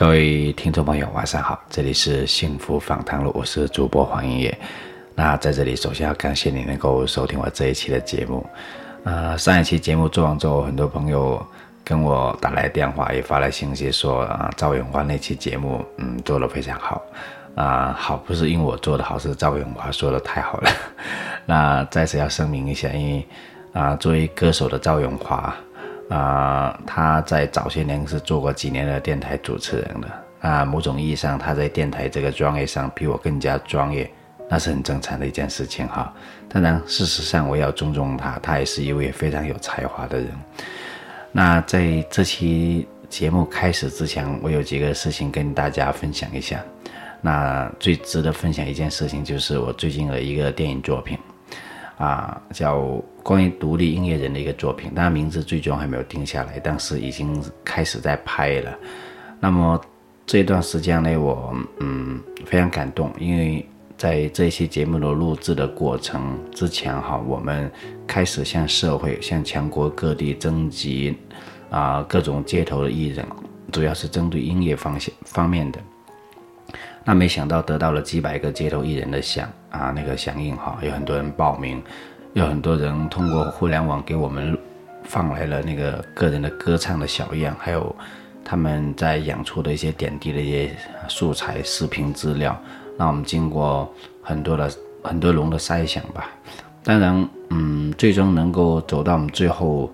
各位听众朋友，晚上好，这里是幸福访谈录，我是主播黄英业。那在这里，首先要感谢你能够收听我这一期的节目。呃，上一期节目做完之后，很多朋友跟我打来电话，也发来信息说啊，赵永华那期节目，嗯，做的非常好。啊，好不是因为我做的好，是赵永华说的太好了。那再次要声明一下，因为啊，作为歌手的赵永华。啊，他在早些年是做过几年的电台主持人的啊，某种意义上，他在电台这个专业上比我更加专业，那是很正常的一件事情哈。当然，事实上我要尊重他，他也是一位非常有才华的人。那在这期节目开始之前，我有几个事情跟大家分享一下。那最值得分享一件事情就是我最近的一个电影作品。啊，叫关于独立音乐人的一个作品，当然名字最终还没有定下来，但是已经开始在拍了。那么这段时间呢，我嗯非常感动，因为在这一期节目的录制的过程之前哈，我们开始向社会、向全国各地征集啊各种街头的艺人，主要是针对音乐方向方面的。那没想到得到了几百个街头艺人的响啊，那个响应哈，有很多人报名，有很多人通过互联网给我们放来了那个个人的歌唱的小样，还有他们在演出的一些点滴的一些素材、视频资料。那我们经过很多的很多轮的筛选吧，当然，嗯，最终能够走到我们最后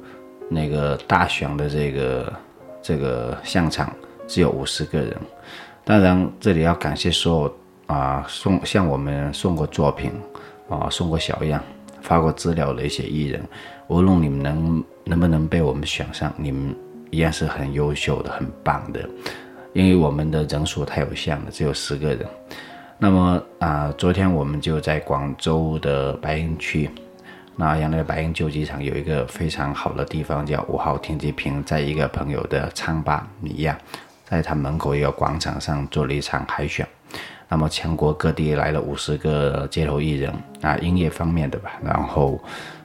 那个大选的这个这个现场，只有五十个人。当然，这里要感谢所有啊送向我们送过作品啊送过小样发过资料的一些艺人，无论你们能能不能被我们选上，你们一样是很优秀的、很棒的。因为我们的人数太有限了，只有十个人。那么啊，昨天我们就在广州的白云区，那原来白云旧机场有一个非常好的地方，叫五号停机坪，在一个朋友的餐吧米亚。在他门口一个广场上做了一场海选，那么全国各地来了五十个街头艺人啊，音乐方面的吧，然后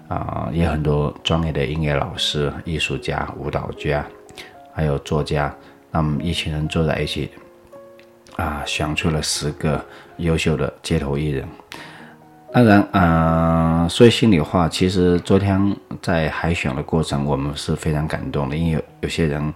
啊也很多专业的音乐老师、艺术家、舞蹈家，还有作家，那么一群人坐在一起啊，选出了十个优秀的街头艺人。当然，嗯，说心里话，其实昨天在海选的过程，我们是非常感动的，因为有些人。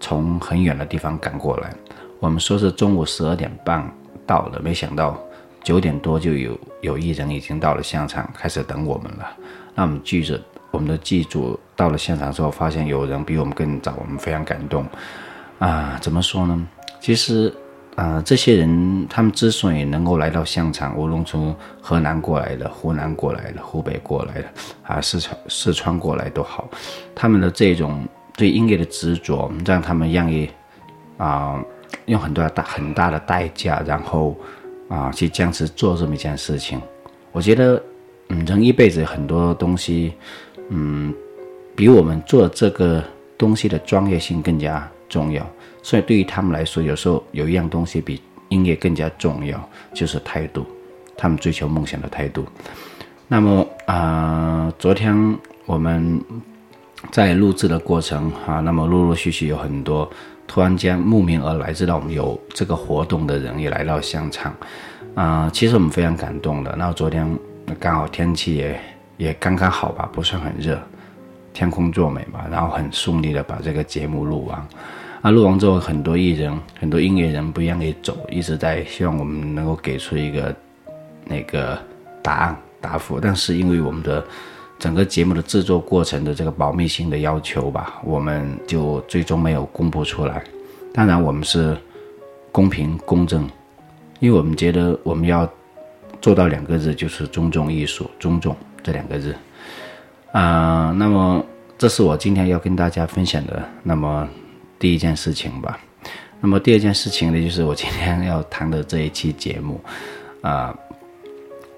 从很远的地方赶过来，我们说是中午十二点半到的，没想到九点多就有有艺人已经到了现场，开始等我们了。那我们记者，我们的记者到了现场之后，发现有人比我们更早，我们非常感动。啊，怎么说呢？其实，啊，这些人他们之所以能够来到现场，无论从河南过来的、湖南过来的、湖北过来的，啊，四川四川过来都好，他们的这种。对音乐的执着，让他们愿意啊，用很多大很大的代价，然后啊去坚持做这么一件事情。我觉得，嗯，人一辈子很多东西，嗯，比我们做这个东西的专业性更加重要。所以对于他们来说，有时候有一样东西比音乐更加重要，就是态度。他们追求梦想的态度。那么啊，昨天我们。在录制的过程啊，那么陆陆续续有很多突然间慕名而来知道我们有这个活动的人也来到现场，啊，其实我们非常感动的。那昨天刚好天气也也刚刚好吧，不算很热，天空作美吧，然后很顺利的把这个节目录完。录完之后很多艺人、很多音乐人不愿意走，一直在希望我们能够给出一个那个答案答复，但是因为我们的。整个节目的制作过程的这个保密性的要求吧，我们就最终没有公布出来。当然，我们是公平公正，因为我们觉得我们要做到两个字，就是尊重艺术，尊重这两个字。啊，那么这是我今天要跟大家分享的那么第一件事情吧。那么第二件事情呢，就是我今天要谈的这一期节目啊。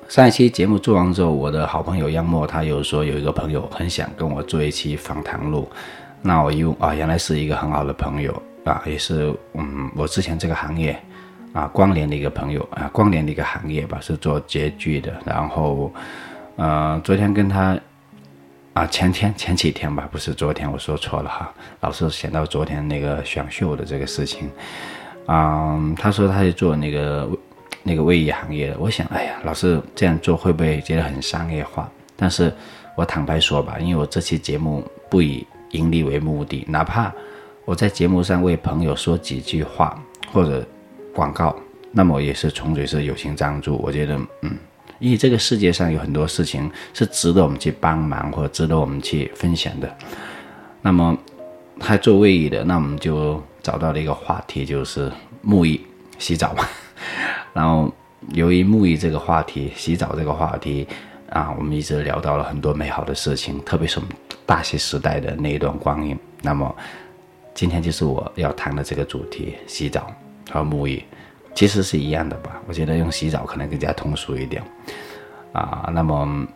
上一期节目做完之后，我的好朋友杨默他有说有一个朋友很想跟我做一期访谈录，那我又啊，原来是一个很好的朋友啊，也是嗯，我之前这个行业啊关联的一个朋友啊，关联的一个行业吧，是做洁具的。然后呃，昨天跟他啊，前天前几天吧，不是昨天，我说错了哈，老是想到昨天那个选秀的这个事情啊，他说他是做那个。那个卫浴行业的，我想，哎呀，老是这样做会不会觉得很商业化？但是我坦白说吧，因为我这期节目不以盈利为目的，哪怕我在节目上为朋友说几句话或者广告，那么也是纯粹是友情赞助。我觉得，嗯，因为这个世界上有很多事情是值得我们去帮忙或值得我们去分享的。那么他做卫浴的，那我们就找到了一个话题，就是沐浴、洗澡嘛。然后，由于沐浴这个话题、洗澡这个话题，啊，我们一直聊到了很多美好的事情，特别是我们大学时代的那一段光阴。那么，今天就是我要谈的这个主题——洗澡和沐浴，其实是一样的吧？我觉得用洗澡可能更加通俗一点。啊，那么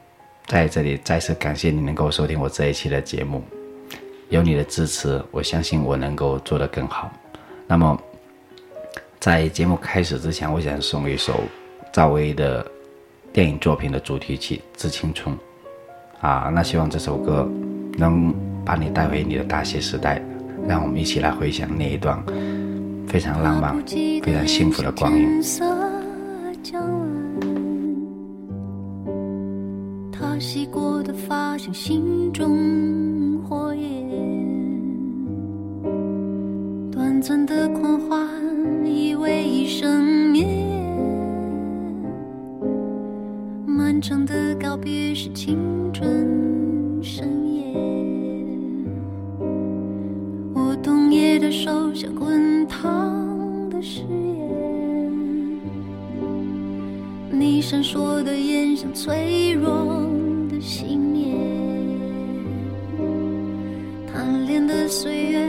在这里再次感谢你能够收听我这一期的节目，有你的支持，我相信我能够做得更好。那么。在节目开始之前，我想送一首赵薇的电影作品的主题曲《致青春》啊，那希望这首歌能把你带回你的大学时代，让我们一起来回想那一段非常浪漫、非常幸福的光阴。他洗过的发像心中火焰，短暂的狂欢。以为一生灭，漫长的告别是青春深夜。手像滚烫的誓言，你闪烁的眼像脆弱的信念，贪恋的岁月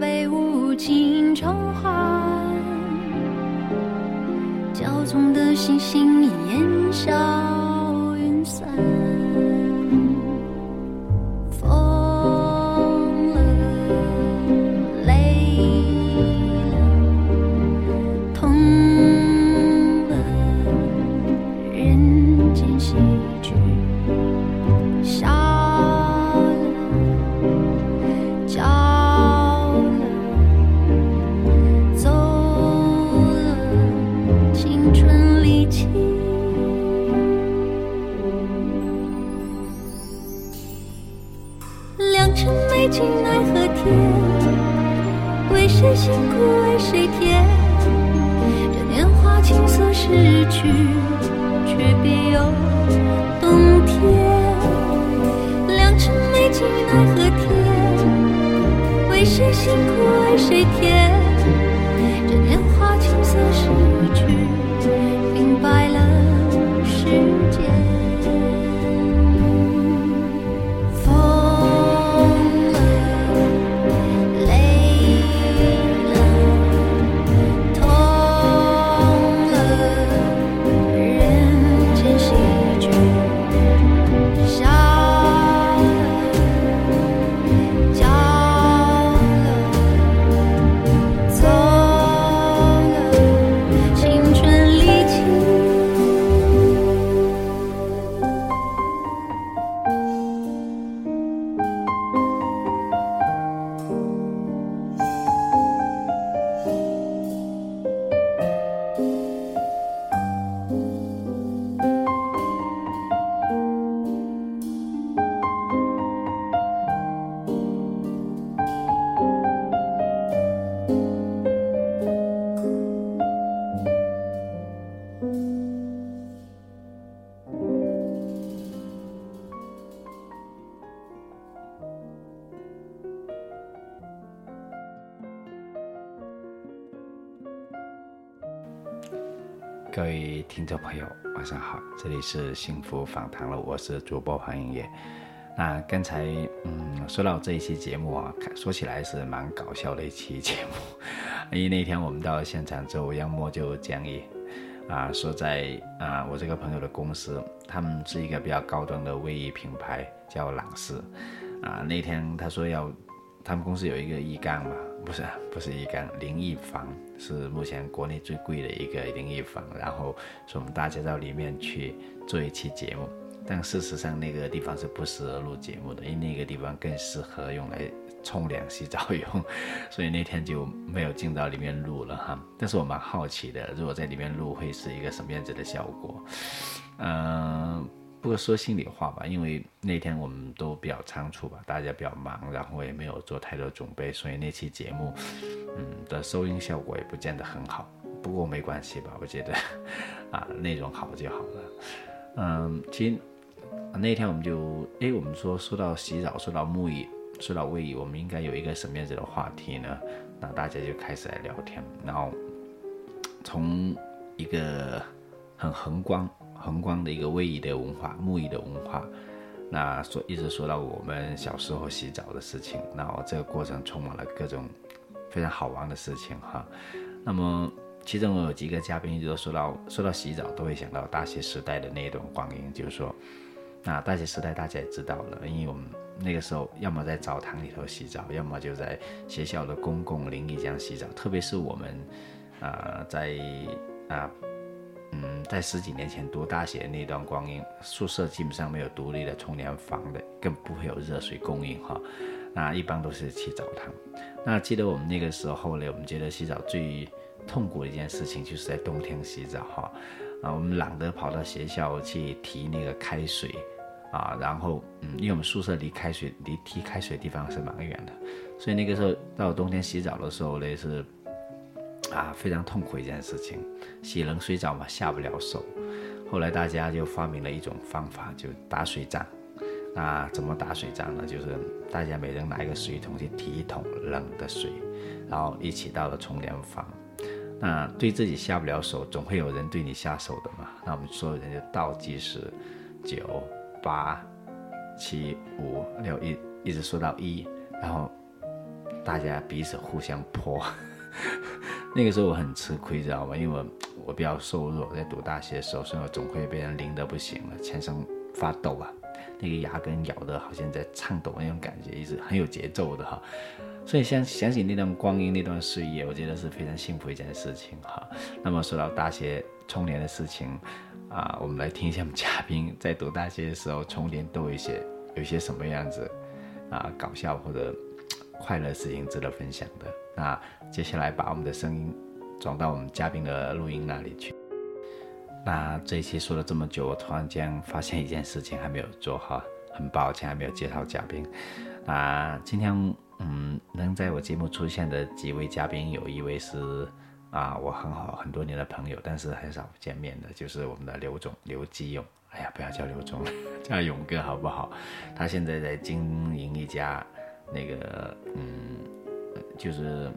被无情偿还。骄纵的星星已烟消听众朋友，晚上好，这里是幸福访谈了，我是主播黄英业。那刚才嗯，说到这一期节目啊，说起来是蛮搞笑的一期节目，因为那天我们到现场之后，杨默就讲议，啊，说在啊我这个朋友的公司，他们是一个比较高端的卫浴品牌，叫朗仕。啊，那天他说要，他们公司有一个浴缸嘛，不是不是浴缸，淋浴房是目前国内最贵的一个淋浴房，然后说我们大家到里面去做一期节目。但事实上，那个地方是不适合录节目的，因为那个地方更适合用来冲凉、洗澡用，所以那天就没有进到里面录了哈。但是我蛮好奇的，如果在里面录会是一个什么样子的效果？嗯，不过说心里话吧，因为那天我们都比较仓促吧，大家比较忙，然后也没有做太多准备，所以那期节目，嗯的收音效果也不见得很好。不过没关系吧，我觉得 啊，内容好就好了。嗯，其实。那天我们就，哎，我们说说到洗澡，说到沐浴，说到卫浴，我们应该有一个什么样子的话题呢？那大家就开始来聊天，然后从一个很宏观、宏观的一个卫浴的文化、沐浴的文化，那说一直说到我们小时候洗澡的事情，然后这个过程充满了各种非常好玩的事情哈。那么其中有几个嘉宾一直都说到，说到洗澡都会想到大学时代的那段光阴，就是说。那大学时代大家也知道了，因为我们那个时候要么在澡堂里头洗澡，要么就在学校的公共淋浴间洗澡。特别是我们，啊，在啊，嗯，在十几年前读大学那段光阴，宿舍基本上没有独立的冲凉房的，更不会有热水供应哈。那一般都是去澡堂。那记得我们那个时候呢，我们觉得洗澡最痛苦的一件事情就是在冬天洗澡哈。啊，我们懒得跑到学校去提那个开水。啊，然后，嗯，因为我们宿舍离开水、离提开水的地方是蛮远的，所以那个时候到冬天洗澡的时候呢，是啊非常痛苦一件事情，洗冷水澡嘛下不了手。后来大家就发明了一种方法，就打水仗。那怎么打水仗呢？就是大家每人拿一个水桶去提一桶冷的水，然后一起到了冲凉房。那对自己下不了手，总会有人对你下手的嘛。那我们所有人就倒计时，九。八、七、五、六，一一直说到一，然后大家彼此互相泼。那个时候我很吃亏，知道吗？因为我我比较瘦弱，在读大学的时候，所以我总会被人淋得不行了，全身发抖啊，那个牙根咬得好像在颤抖那种感觉，一直很有节奏的哈。所以想想起那段光阴、那段岁月，我觉得是非常幸福一件事情哈。那么说到大学冲年的事情。啊，我们来听一下我们嘉宾在读大学的时候，充电都有一些有一些什么样子啊，搞笑或者快乐事情值得分享的。那接下来把我们的声音转到我们嘉宾的录音那里去。那这一期说了这么久，我突然间发现一件事情还没有做哈，很抱歉还没有介绍嘉宾。啊，今天嗯，能在我节目出现的几位嘉宾，有一位是。啊，我很好很多年的朋友，但是很少见面的，就是我们的刘总刘基勇。哎呀，不要叫刘总了，叫勇哥好不好？他现在在经营一家那个嗯，就是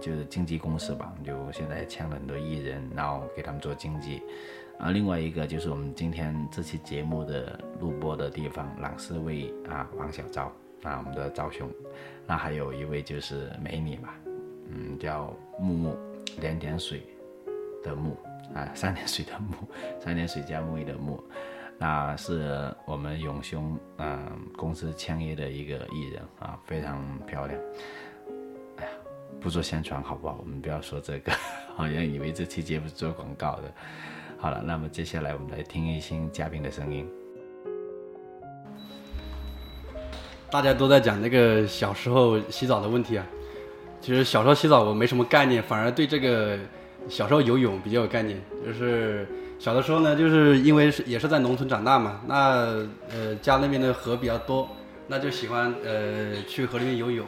就是经纪公司吧，就现在签了很多艺人，然后给他们做经纪。啊，另外一个就是我们今天这期节目的录播的地方，朗仕卫啊，王小昭啊，我们的昭兄。那还有一位就是美女吧，嗯，叫木木。两点水的木啊，三点水的木，三点水加木的木，那是我们永兄嗯公司签约的一个艺人啊，非常漂亮。不做宣传好不好？我们不要说这个，好像以为这期节目是做广告的。好了，那么接下来我们来听一听嘉宾的声音。大家都在讲那个小时候洗澡的问题啊。其实小时候洗澡我没什么概念，反而对这个小时候游泳比较有概念。就是小的时候呢，就是因为是也是在农村长大嘛，那呃家那边的河比较多，那就喜欢呃去河里面游泳。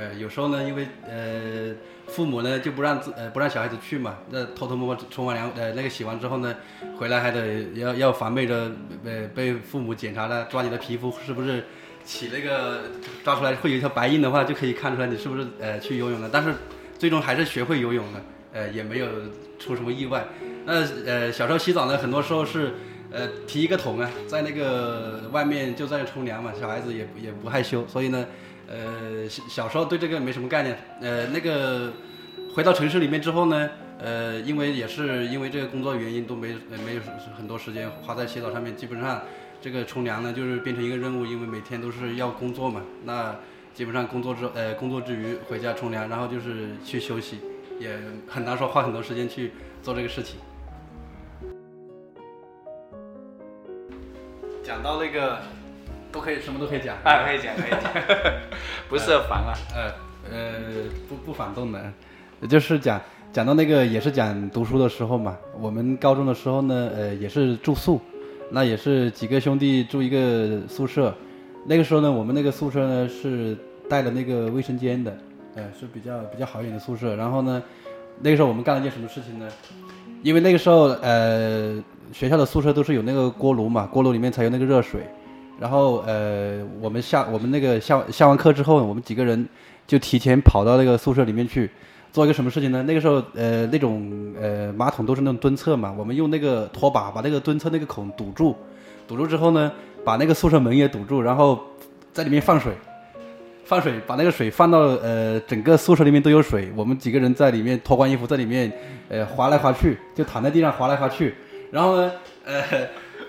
呃有时候呢，因为呃父母呢就不让自呃不让小孩子去嘛，那偷偷摸摸冲完凉呃那个洗完之后呢，回来还得要要防备着被被父母检查了，抓你的皮肤是不是。起那个抓出来会有一条白印的话，就可以看出来你是不是呃去游泳了。但是最终还是学会游泳了，呃也没有出什么意外。那呃小时候洗澡呢，很多时候是呃提一个桶啊，在那个外面就在那冲凉嘛，小孩子也也不害羞，所以呢呃小小时候对这个没什么概念。呃那个回到城市里面之后呢，呃，因为也是因为这个工作原因，都没没有很多时间花在洗澡上面。基本上，这个冲凉呢，就是变成一个任务，因为每天都是要工作嘛。那基本上工作之呃工作之余回家冲凉，然后就是去休息，也很难说花很多时间去做这个事情。讲到那个，都可以什么都可以讲啊，可以讲可以讲，不设防啊。呃呃，不不反动的，就是讲讲到那个也是讲读书的时候嘛。我们高中的时候呢，呃，也是住宿，那也是几个兄弟住一个宿舍。那个时候呢，我们那个宿舍呢是带了那个卫生间的，呃，是比较比较好一点的宿舍。然后呢，那个时候我们干了件什么事情呢？因为那个时候呃。学校的宿舍都是有那个锅炉嘛，锅炉里面才有那个热水。然后呃，我们下我们那个下下完课之后，我们几个人就提前跑到那个宿舍里面去，做一个什么事情呢？那个时候呃，那种呃马桶都是那种蹲厕嘛，我们用那个拖把把那个蹲厕那个孔堵住，堵住之后呢，把那个宿舍门也堵住，然后在里面放水，放水把那个水放到呃整个宿舍里面都有水，我们几个人在里面脱光衣服在里面呃滑来滑去，就躺在地上滑来滑去。然后呢，呃，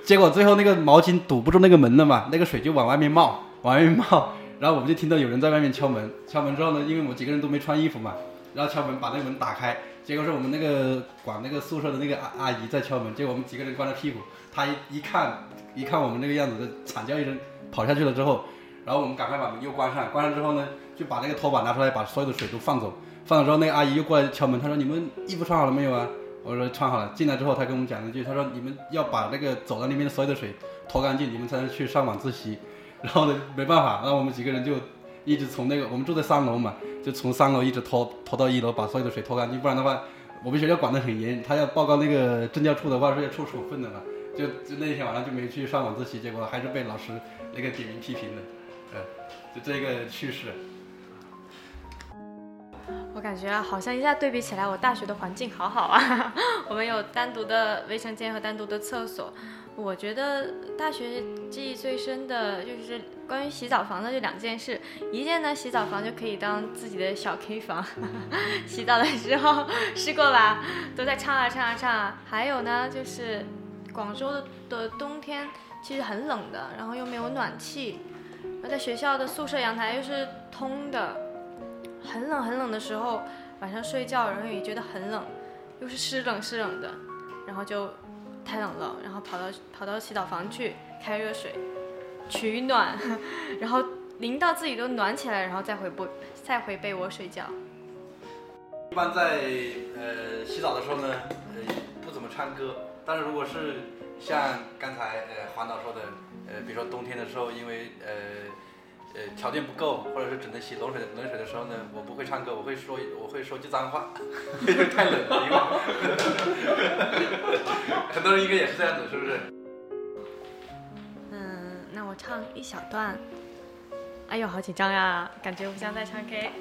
结果最后那个毛巾堵不住那个门了嘛，那个水就往外面冒，往外面冒。然后我们就听到有人在外面敲门，敲门之后呢，因为我们几个人都没穿衣服嘛，然后敲门把那个门打开，结果是我们那个管那个宿舍的那个阿阿姨在敲门，结果我们几个人光着屁股，她一一看，一看我们那个样子，惨叫一声跑下去了之后，然后我们赶快把门又关上，关上之后呢，就把那个拖把拿出来，把所有的水都放走，放走之后那个阿姨又过来敲门，她说你们衣服穿好了没有啊？我说穿好了，进来之后他跟我们讲了一句，他说你们要把那个走廊里面的所有的水拖干净，你们才能去上晚自习。然后呢，没办法，那我们几个人就一直从那个我们住在三楼嘛，就从三楼一直拖拖到一楼，把所有的水拖干净。不然的话，我们学校管得很严，他要报告那个政教处的话是要处处分的嘛。就就那天晚上就没去上晚自习，结果还是被老师那个点名批评的，呃，就这个趣事。感觉好像一下对比起来，我大学的环境好好啊。我们有单独的卫生间和单独的厕所。我觉得大学记忆最深的就是关于洗澡房的这两件事。一件呢，洗澡房就可以当自己的小 K 房，洗澡的时候试过吧，都在唱啊唱啊唱啊。还有呢，就是广州的的冬天其实很冷的，然后又没有暖气，而在学校的宿舍阳台又是通的。很冷很冷的时候，晚上睡觉，然后也觉得很冷，又是湿冷湿冷的，然后就太冷了，然后跑到跑到洗澡房去开热水取暖，然后淋到自己都暖起来，然后再回被再回被窝睡觉。一般在呃洗澡的时候呢，呃不怎么唱歌，但是如果是像刚才呃黄导说的，呃比如说冬天的时候，因为呃。呃，条件不够，或者是只能洗冷水冷水的时候呢，我不会唱歌，我会说我会说句脏话，因为太冷了，因为很多人应该也是这样子，是不是？嗯，那我唱一小段。哎呦，好紧张呀，感觉不像在唱 K。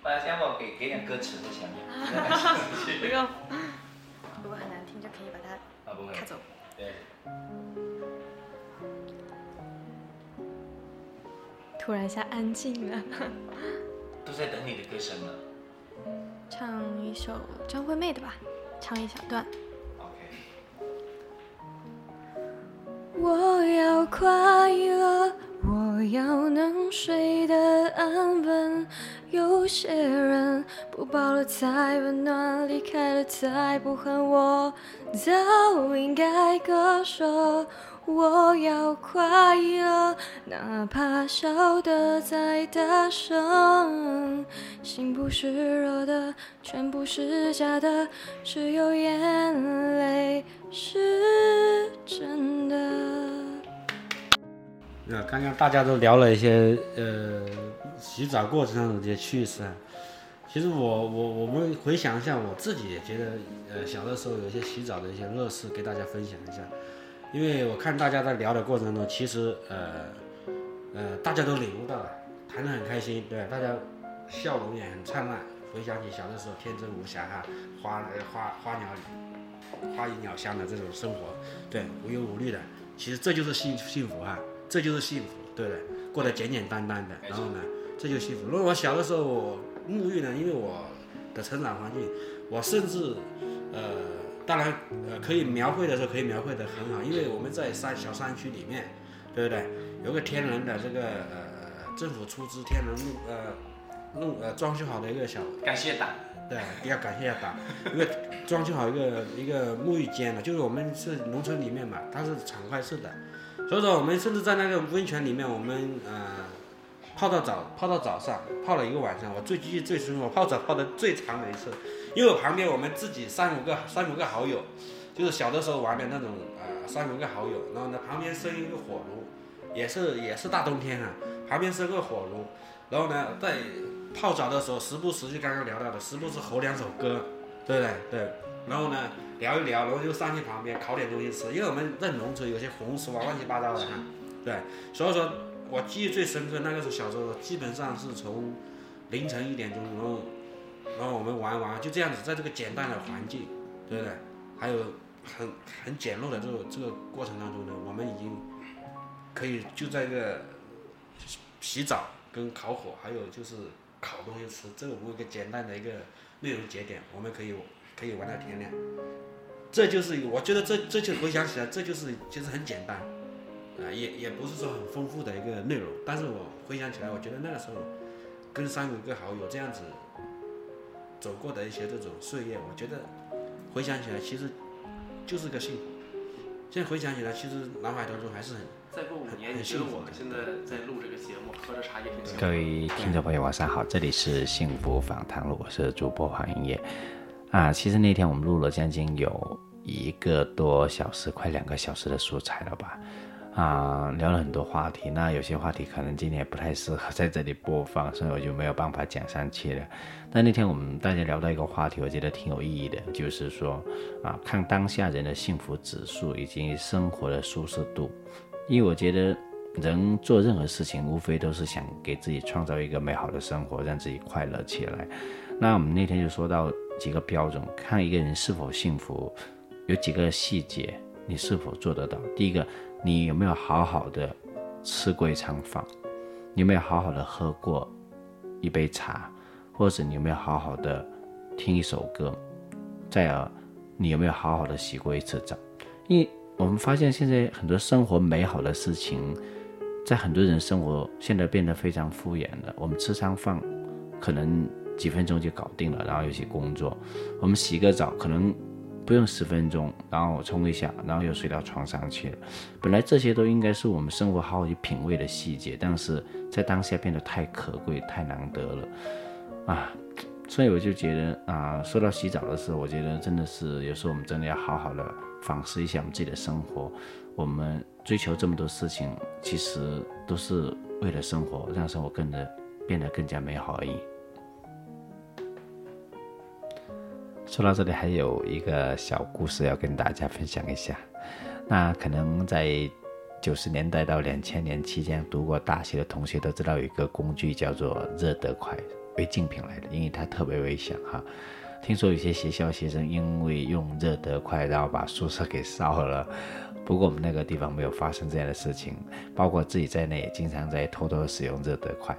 大家先我给给点歌词在前面。不用，如果很难听就可以把它卡走。对。突然一下安静了，都在等你的歌声呢。唱一首张惠妹的吧，唱一小段。我要快乐，我要能睡得安稳。有些人不抱了才温暖，离开了才不恨，我早应该割舍。我要快乐，哪怕笑得再大声。心不是热的，全部是假的，只有眼泪是真的。那刚刚大家都聊了一些呃洗澡过程中的这些趣事啊。其实我我我们回想一下，我自己也觉得呃小的时候有一些洗澡的一些乐事，给大家分享一下。因为我看大家在聊的过程中，其实呃呃大家都领悟到了，谈得很开心，对，大家笑容也很灿烂。回想起小的时候天真无瑕哈，花花花鸟花语鸟香的这种生活，对，无忧无虑的，其实这就是幸幸福哈，这就是幸福，对不对？过得简简单单的，然后呢，这就幸福。如果我小的时候我沐浴呢，因为我的成长环境，我甚至呃，当然呃可以描绘的时候可以描绘的很好，因为我们在山小山区里面，对不对？有个天然的这个呃政府出资天然弄呃弄呃装修好的一个小感谢党。对，要感谢一下党，一个装修好一个一个沐浴间的，就是我们是农村里面嘛，它是敞开式的，所以说我们甚至在那个温泉里面，我们呃泡到早泡到早上，泡了一个晚上，我最记忆最深，我泡澡泡的最长的一次，因为旁边我们自己三五个三五个好友，就是小的时候玩的那种呃三五个好友，然后呢旁边生一个火炉，也是也是大冬天啊，旁边生个火炉，然后呢在。泡澡的时候，时不时就刚刚聊到的，时不时吼两首歌，对不对？对。然后呢，聊一聊，然后就上去旁边烤点东西吃，因为我们在农村有些红薯啊，乱七八糟的哈。对。所以说我记忆最深刻，那个时候小时候基本上是从凌晨一点钟，然后然后我们玩玩，就这样子，在这个简单的环境，对不对？还有很很简陋的这个这个过程当中呢，我们已经可以就在这个洗澡跟烤火，还有就是。烤东西吃，这个五个简单的一个内容节点，我们可以可以玩到天亮。这就是我觉得这这就回想起来，这就是其实很简单，啊，也也不是说很丰富的一个内容。但是我回想起来，我觉得那个时候跟三五个好友这样子走过的一些这种岁月，我觉得回想起来其实就是个幸福。现在回想起来，其实脑海当中还是很。再过五年，你觉得我们现在在录这个节目，喝着茶也挺各位听众朋友，晚上好，这里是幸福访谈录，我是主播黄英业。啊，其实那天我们录了将近有一个多小时，快两个小时的素材了吧？啊，聊了很多话题，那有些话题可能今天也不太适合在这里播放，所以我就没有办法讲上去了。但那天我们大家聊到一个话题，我觉得挺有意义的，就是说啊，看当下人的幸福指数以及生活的舒适度。因为我觉得，人做任何事情，无非都是想给自己创造一个美好的生活，让自己快乐起来。那我们那天就说到几个标准，看一个人是否幸福，有几个细节，你是否做得到？第一个，你有没有好好的吃过一餐饭？你有没有好好的喝过一杯茶？或者你有没有好好的听一首歌？再而，你有没有好好的洗过一次澡？因为我们发现现在很多生活美好的事情，在很多人生活现在变得非常敷衍了。我们吃餐饭，可能几分钟就搞定了，然后有些工作，我们洗个澡可能不用十分钟，然后我冲一下，然后又睡到床上去了。本来这些都应该是我们生活好好去品味的细节，但是在当下变得太可贵、太难得了啊！所以我就觉得啊，说到洗澡的时候，我觉得真的是有时候我们真的要好好的。反思一下我们自己的生活，我们追求这么多事情，其实都是为了生活，让生活更的变得更加美好而已。说到这里，还有一个小故事要跟大家分享一下。那可能在九十年代到两千年期间读过大学的同学都知道，有一个工具叫做热得快，为竞品来的，因为它特别危险哈。听说有些学校学生因为用热得快，然后把宿舍给烧了。不过我们那个地方没有发生这样的事情，包括自己在内，也经常在偷偷使用热得快。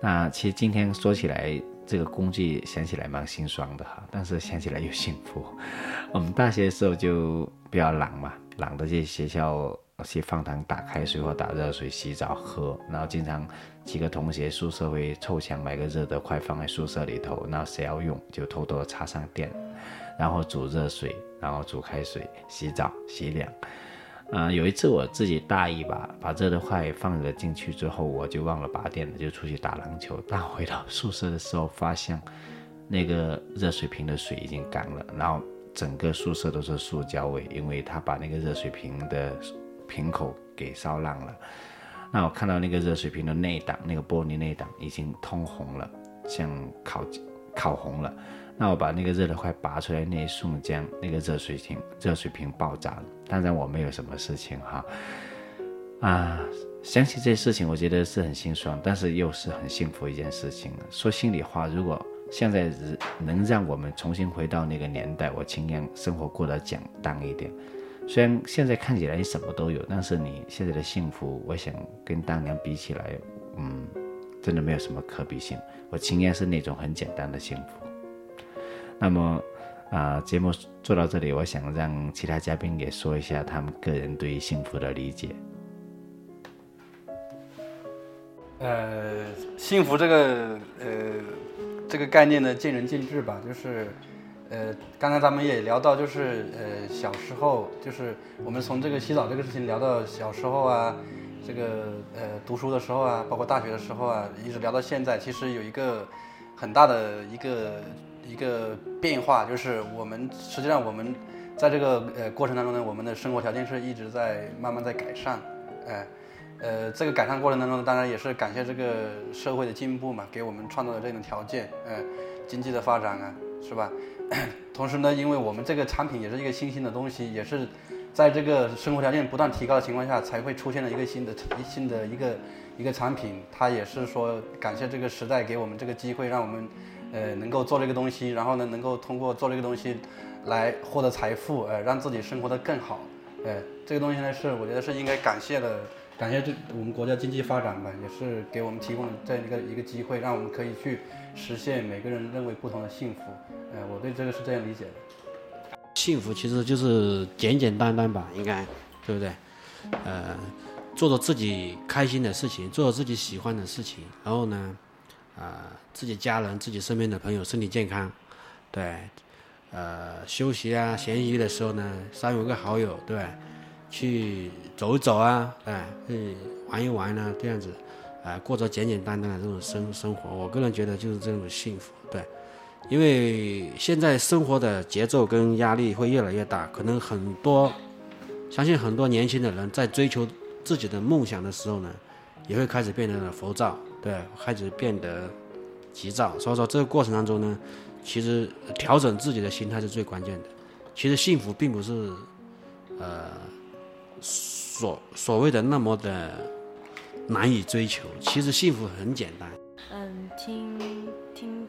那其实今天说起来，这个工具想起来蛮心酸的哈，但是想起来又幸福。我们大学的时候就比较懒嘛，懒得去学校。去饭堂打开水或打热水洗澡喝，然后经常几个同学宿舍会凑钱买个热得快放在宿舍里头，然后谁要用就偷偷插上电，然后煮热水，然后煮开水洗澡洗脸。啊，有一次我自己大意吧，把热得快放了进去之后，我就忘了拔电了，就出去打篮球。但回到宿舍的时候，发现那个热水瓶的水已经干了，然后整个宿舍都是塑胶味，因为他把那个热水瓶的。瓶口给烧烂了，那我看到那个热水瓶的内挡，那个玻璃内挡已经通红了，像烤烤红了。那我把那个热的快拔出来，那一瞬间，那个热水瓶热水瓶爆炸了。当然我没有什么事情哈。啊，想起这些事情，我觉得是很心酸，但是又是很幸福一件事情。说心里话，如果现在能让我们重新回到那个年代，我情愿生活过得简单一点。虽然现在看起来什么都有，但是你现在的幸福，我想跟当年比起来，嗯，真的没有什么可比性。我情愿是那种很简单的幸福。那么啊、节目做到这里，我想让其他嘉宾也说一下他们个人对于幸福的理解。呃，幸福这个呃这个概念呢，见仁见智吧。就是呃，刚才咱们也聊到，就是呃小时候，就是我们从这个洗澡这个事情聊到小时候啊，这个呃读书的时候啊，包括大学的时候啊，一直聊到现在，其实有一个很大的一个一个变化，就是我们实际上我们在这个呃过程当中呢，我们的生活条件是一直在慢慢在改善，哎、呃，这个改善过程当中呢，当然也是感谢这个社会的进步嘛，给我们创造的这种条件，呃，经济的发展啊，是吧？同时呢，因为我们这个产品也是一个新兴的东西，也是在这个生活条件不断提高的情况下，才会出现了一个新的新的一个一个产品。它也是说感谢这个时代给我们这个机会，让我们呃能够做这个东西，然后呢能够通过做这个东西来获得财富，呃，让自己生活得更好。呃，这个东西呢是我觉得是应该感谢的，感谢这我们国家经济发展吧，也是给我们提供了这样一个一个机会，让我们可以去实现每个人认为不同的幸福。呃，我对这个是这样理解的。幸福其实就是简简单单吧，应该对不对？呃，做着自己开心的事情，做着自己喜欢的事情，然后呢，啊、自己家人、自己身边的朋友身体健康，对，呃，休息啊、闲余的时候呢，三五个好友，对，去走一走啊，哎，去玩一玩啊，这样子，啊、过着简简单单的这种生生活，我个人觉得就是这种幸福，对。因为现在生活的节奏跟压力会越来越大，可能很多，相信很多年轻的人在追求自己的梦想的时候呢，也会开始变得浮躁，对，开始变得急躁。所以说这个过程当中呢，其实调整自己的心态是最关键的。其实幸福并不是，呃，所所谓的那么的难以追求，其实幸福很简单。嗯，听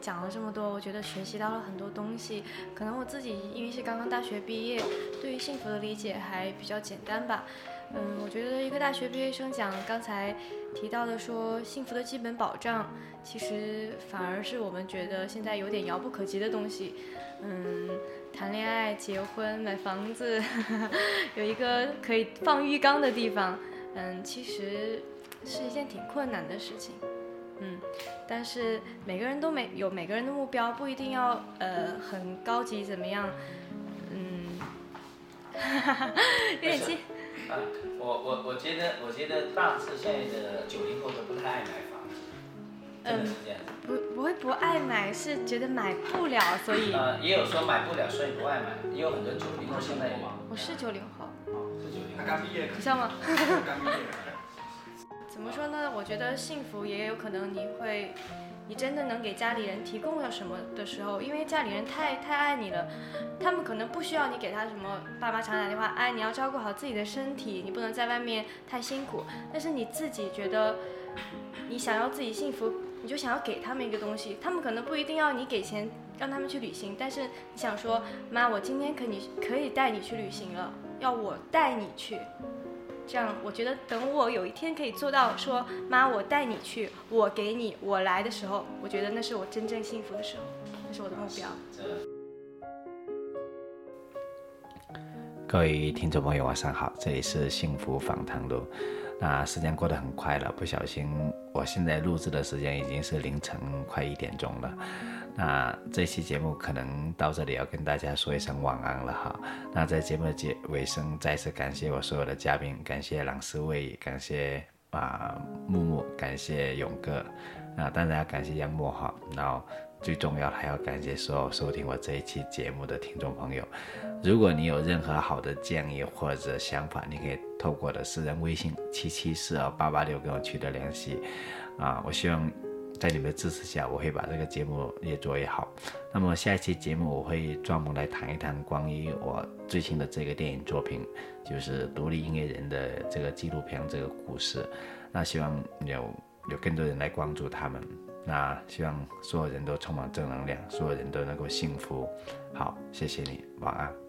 讲了这么多，我觉得学习到了很多东西。可能我自己因为是刚刚大学毕业，对于幸福的理解还比较简单吧。嗯，我觉得一个大学毕业生讲刚才提到的说幸福的基本保障，其实反而是我们觉得现在有点遥不可及的东西。嗯，谈恋爱、结婚、买房子，有一个可以放浴缸的地方，嗯，其实是一件挺困难的事情。嗯，但是每个人都没有每个人的目标，不一定要呃很高级怎么样，嗯，有点激，啊，我我我觉得，我觉得大致现在的九零后都不太爱买房子，真的是这样。不不会不爱买，是觉得买不了，所以呃，也有说买不了，所以不爱买，也有很多九零后现在也我是九零后，哦是九零后。刚毕业，不像吗？刚毕业。怎么说呢？我觉得幸福也有可能你会，你真的能给家里人提供了什么的时候，因为家里人太太爱你了，他们可能不需要你给他什么，爸妈常打电话，哎，你要照顾好自己的身体，你不能在外面太辛苦。但是你自己觉得，你想要自己幸福，你就想要给他们一个东西，他们可能不一定要你给钱让他们去旅行，但是你想说，妈，我今天可你可以带你去旅行了，要我带你去。这样，我觉得等我有一天可以做到说，妈，我带你去，我给你，我来的时候，我觉得那是我真正幸福的时候，那是我的目标。各位听众朋友，晚上好，这里是幸福访谈录。那时间过得很快了，不小心，我现在录制的时间已经是凌晨快一点钟了。那这期节目可能到这里要跟大家说一声晚安了哈。那在节目的结尾声，再次感谢我所有的嘉宾，感谢朗思卫，感谢啊、木木，感谢勇哥，那当然要感谢杨默哈。然后最重要还要感谢所有收听我这一期节目的听众朋友。如果你有任何好的建议或者想法，你可以透过我的私人微信七七四二八八六跟我取得联系。啊，我希望在你们的支持下，我会把这个节目越做越好。那么下一期节目我会专门来谈一谈关于我最新的这个电影作品，就是独立音乐人的这个纪录片这个故事。那希望有有更多人来关注他们。那希望所有人都充满正能量，所有人都能够幸福。好，谢谢你，晚安。